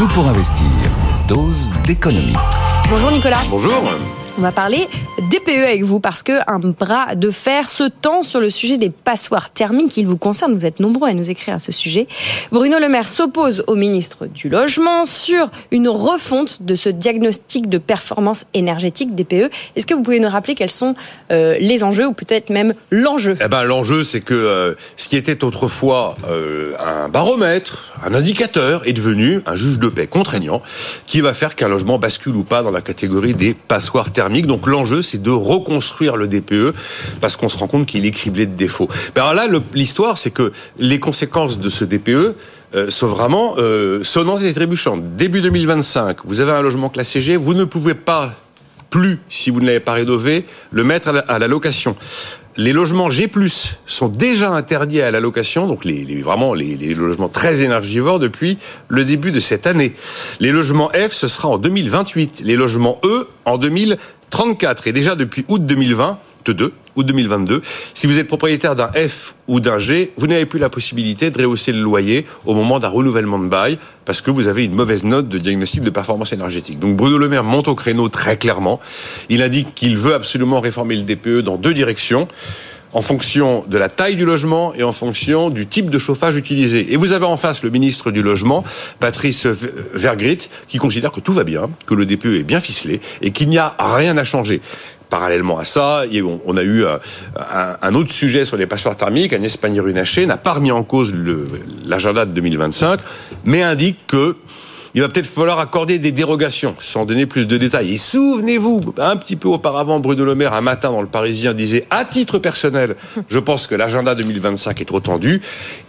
Tout pour investir. Dose d'économie. Bonjour Nicolas. Bonjour. On va parler DPE avec vous parce que un bras de fer se tend sur le sujet des passoires thermiques. Il vous concerne, vous êtes nombreux à nous écrire à ce sujet. Bruno Le Maire s'oppose au ministre du Logement sur une refonte de ce diagnostic de performance énergétique DPE. Est-ce que vous pouvez nous rappeler quels sont euh, les enjeux ou peut-être même l'enjeu? Eh ben, L'enjeu, c'est que euh, ce qui était autrefois euh, un baromètre, un indicateur, est devenu un juge de paix contraignant qui va faire qu'un logement bascule ou pas dans la catégorie des passoires thermiques donc l'enjeu, c'est de reconstruire le DPE parce qu'on se rend compte qu'il est criblé de défauts. Ben alors là, l'histoire, c'est que les conséquences de ce DPE euh, sont vraiment euh, sonnantes et trébuchantes. Début 2025, vous avez un logement classé G, vous ne pouvez pas plus, si vous ne l'avez pas rénové, le mettre à la location. Les logements G+, sont déjà interdits à la location, donc les, vraiment les, logements très énergivores depuis le début de cette année. Les logements F, ce sera en 2028. Les logements E, en 2034. Et déjà depuis août 2020, 2 ou 2022. Si vous êtes propriétaire d'un F ou d'un G, vous n'avez plus la possibilité de rehausser le loyer au moment d'un renouvellement de bail parce que vous avez une mauvaise note de diagnostic de performance énergétique. Donc Bruno Le Maire monte au créneau très clairement. Il indique qu'il veut absolument réformer le DPE dans deux directions en fonction de la taille du logement et en fonction du type de chauffage utilisé. Et vous avez en face le ministre du Logement, Patrice Vergrit, qui considère que tout va bien, que le DPE est bien ficelé et qu'il n'y a rien à changer. Parallèlement à ça, on a eu un, autre sujet sur les passoires thermiques. Un Espagnier Runaché n'a pas remis en cause l'agenda de 2025, mais indique que il va peut-être falloir accorder des dérogations, sans donner plus de détails. Et souvenez-vous, un petit peu auparavant, Bruno Le Maire, un matin dans le Parisien, disait, à titre personnel, je pense que l'agenda 2025 est trop tendu.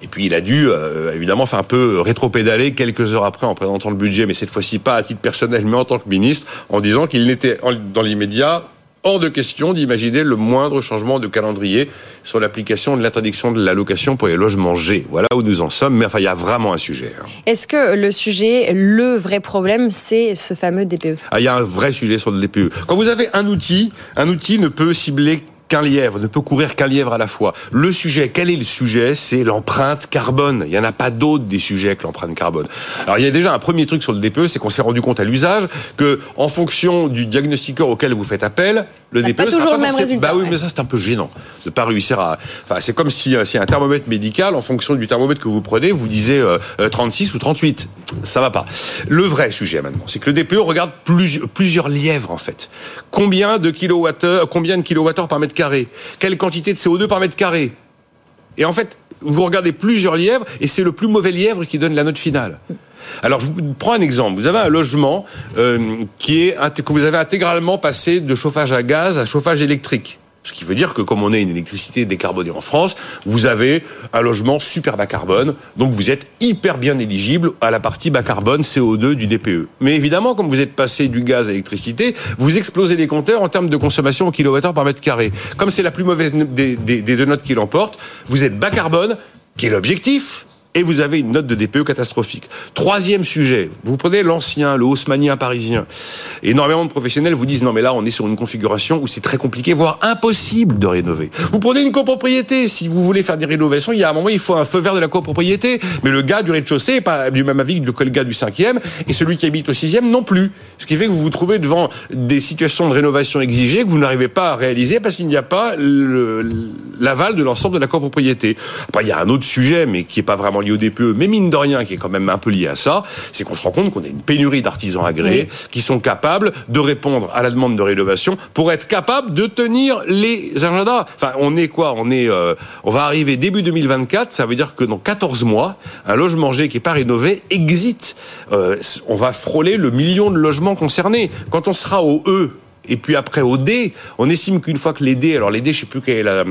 Et puis il a dû, euh, évidemment, faire un peu rétro-pédaler quelques heures après en présentant le budget, mais cette fois-ci pas à titre personnel, mais en tant que ministre, en disant qu'il n'était, dans l'immédiat, hors de question d'imaginer le moindre changement de calendrier sur l'application de l'interdiction de la location pour les logements G. Voilà où nous en sommes, mais enfin, il y a vraiment un sujet. Hein. Est-ce que le sujet, le vrai problème, c'est ce fameux DPE ah, Il y a un vrai sujet sur le DPE. Quand vous avez un outil, un outil ne peut cibler qu'un lièvre, ne peut courir qu'un lièvre à la fois. Le sujet, quel est le sujet? C'est l'empreinte carbone. Il n'y en a pas d'autre des sujets avec l'empreinte carbone. Alors il y a déjà un premier truc sur le DPE, c'est qu'on s'est rendu compte à l'usage que en fonction du diagnostiqueur auquel vous faites appel, le DPE pas toujours le même résultat. Bah oui, mais ça c'est un peu gênant de pas réussir à. Enfin, c'est comme si, euh, si un thermomètre médical, en fonction du thermomètre que vous prenez, vous disiez 36 euh, euh, ou 38. Ça va pas. Le vrai sujet maintenant, c'est que le DPE regarde plusieurs, lièvres en fait. Combien de kilowattheures, combien de kilowattheures par mètre carré? Quelle quantité de CO2 par mètre carré? Et en fait, vous regardez plusieurs lièvres et c'est le plus mauvais lièvre qui donne la note finale. Alors, je vous prends un exemple. Vous avez un logement euh, qui est que vous avez intégralement passé de chauffage à gaz à chauffage électrique. Ce qui veut dire que comme on est une électricité décarbonée en France, vous avez un logement super bas carbone, donc vous êtes hyper bien éligible à la partie bas carbone CO2 du DPE. Mais évidemment, comme vous êtes passé du gaz à l'électricité, vous explosez les compteurs en termes de consommation au kilowattheure par mètre carré. Comme c'est la plus mauvaise des, deux notes qui l'emportent, vous êtes bas carbone, qui est l'objectif, et vous avez une note de DPE catastrophique. Troisième sujet, vous prenez l'ancien, le haussmanien parisien. Énormément de professionnels vous disent non mais là on est sur une configuration où c'est très compliqué, voire impossible de rénover. Vous prenez une copropriété, si vous voulez faire des rénovations, il y a un moment il faut un feu vert de la copropriété, mais le gars du rez-de-chaussée n'est pas du même avis que le gars du cinquième, et celui qui habite au sixième non plus. Ce qui fait que vous vous trouvez devant des situations de rénovation exigées que vous n'arrivez pas à réaliser parce qu'il n'y a pas l'aval de l'ensemble de la copropriété. Après, il y a un autre sujet, mais qui n'est pas vraiment lié au DPE, mais mine de rien, qui est quand même un peu lié à ça, c'est qu'on se rend compte qu'on a une pénurie d'artisans agréés qui sont capables de répondre à la demande de rénovation pour être capables de tenir les agendas. Enfin, on est quoi? On est, euh, on va arriver début 2024. Ça veut dire que dans 14 mois, un logement G qui est pas rénové exit. Euh, on va frôler le million de logements concernés. Quand on sera au E, et puis après au D, on estime qu'une fois que les D, alors les D, je sais plus quelle est la,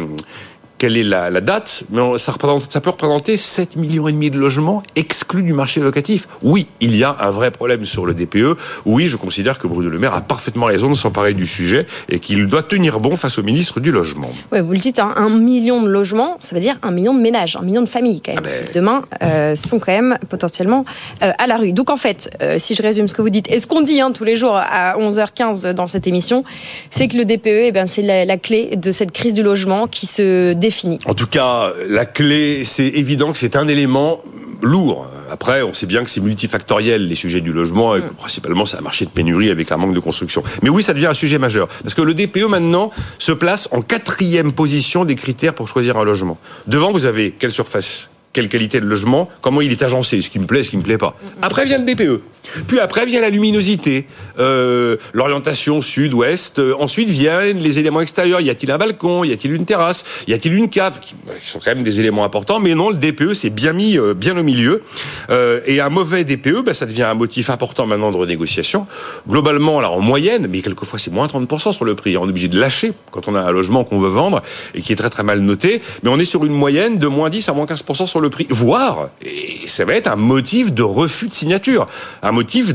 quelle est la, date, mais ça, représente, ça peut représenter 7 millions et demi de logements exclus du marché locatif. Oui, il y a un vrai problème sur le DPE. Oui, je considère que Bruno Le Maire a parfaitement raison de s'emparer du sujet et qu'il doit tenir bon face au ministre du Logement. Oui, vous le dites, hein, un million de logements, ça veut dire un million de ménages, un million de familles quand même. Ah ben... Demain, euh, sont quand même potentiellement euh, à la rue. Donc en fait, euh, si je résume ce que vous dites, et ce qu'on dit hein, tous les jours à 11h15 dans cette émission, c'est que le DPE, eh ben, c'est la, la, clé de cette crise du logement qui se définit en tout cas, la clé, c'est évident que c'est un élément lourd, après, on sait bien que c'est multifactoriel, les sujets du logement, et principalement c'est un marché de pénurie avec un manque de construction. Mais oui, ça devient un sujet majeur. Parce que le DPE, maintenant, se place en quatrième position des critères pour choisir un logement. Devant, vous avez quelle surface quelle qualité de logement, comment il est agencé, ce qui me plaît, ce qui me plaît pas. Après vient le DPE. Puis après vient la luminosité, euh, l'orientation sud-ouest. Euh, ensuite viennent les éléments extérieurs. Y a-t-il un balcon? Y a-t-il une terrasse? Y a-t-il une cave? Qui sont quand même des éléments importants. Mais non, le DPE c'est bien mis euh, bien au milieu. Euh, et un mauvais DPE, bah, ça devient un motif important maintenant de renégociation. Globalement, là en moyenne, mais quelquefois c'est moins 30% sur le prix. On est obligé de lâcher quand on a un logement qu'on veut vendre et qui est très très mal noté. Mais on est sur une moyenne de moins 10 à moins 15% sur le prix. Voire, et ça va être un motif de refus de signature. Motif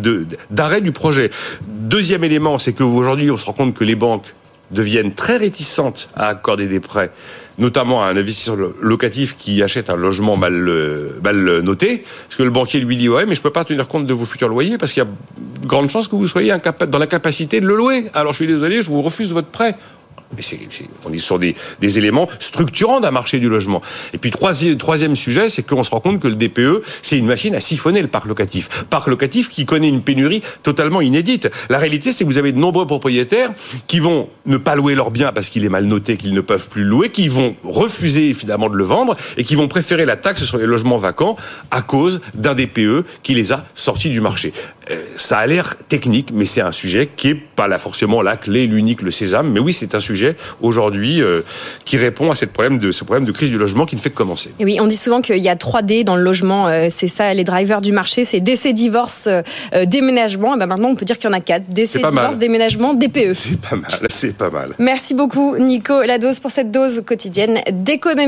d'arrêt du projet. Deuxième élément, c'est qu'aujourd'hui, on se rend compte que les banques deviennent très réticentes à accorder des prêts, notamment à un investisseur locatif qui achète un logement mal, mal noté, parce que le banquier lui dit ouais, mais je peux pas tenir compte de vos futurs loyers parce qu'il y a de grandes chances que vous soyez dans la capacité de le louer. Alors je suis désolé, je vous refuse votre prêt. Mais on est sur des, éléments structurants d'un marché du logement. Et puis troisième, sujet, c'est qu'on se rend compte que le DPE, c'est une machine à siphonner le parc locatif. Parc locatif qui connaît une pénurie totalement inédite. La réalité, c'est que vous avez de nombreux propriétaires qui vont ne pas louer leur bien parce qu'il est mal noté, qu'ils ne peuvent plus louer, qui vont refuser finalement de le vendre et qui vont préférer la taxe sur les logements vacants à cause d'un DPE qui les a sortis du marché. Euh, ça a l'air technique, mais c'est un sujet qui est pas forcément la clé, l'unique, le sésame. Mais oui, c'est un sujet aujourd'hui euh, qui répond à cette problème de, ce problème de crise du logement qui ne fait que commencer. Et oui, on dit souvent qu'il y a 3D dans le logement. Euh, c'est ça, les drivers du marché, c'est décès, divorce, déménagement. Et ben maintenant, on peut dire qu'il y en a quatre. Décès, divorce, déménagement, DPE. C'est pas mal, c'est pas mal. Merci beaucoup, Nico Lados, pour cette dose quotidienne d'économie.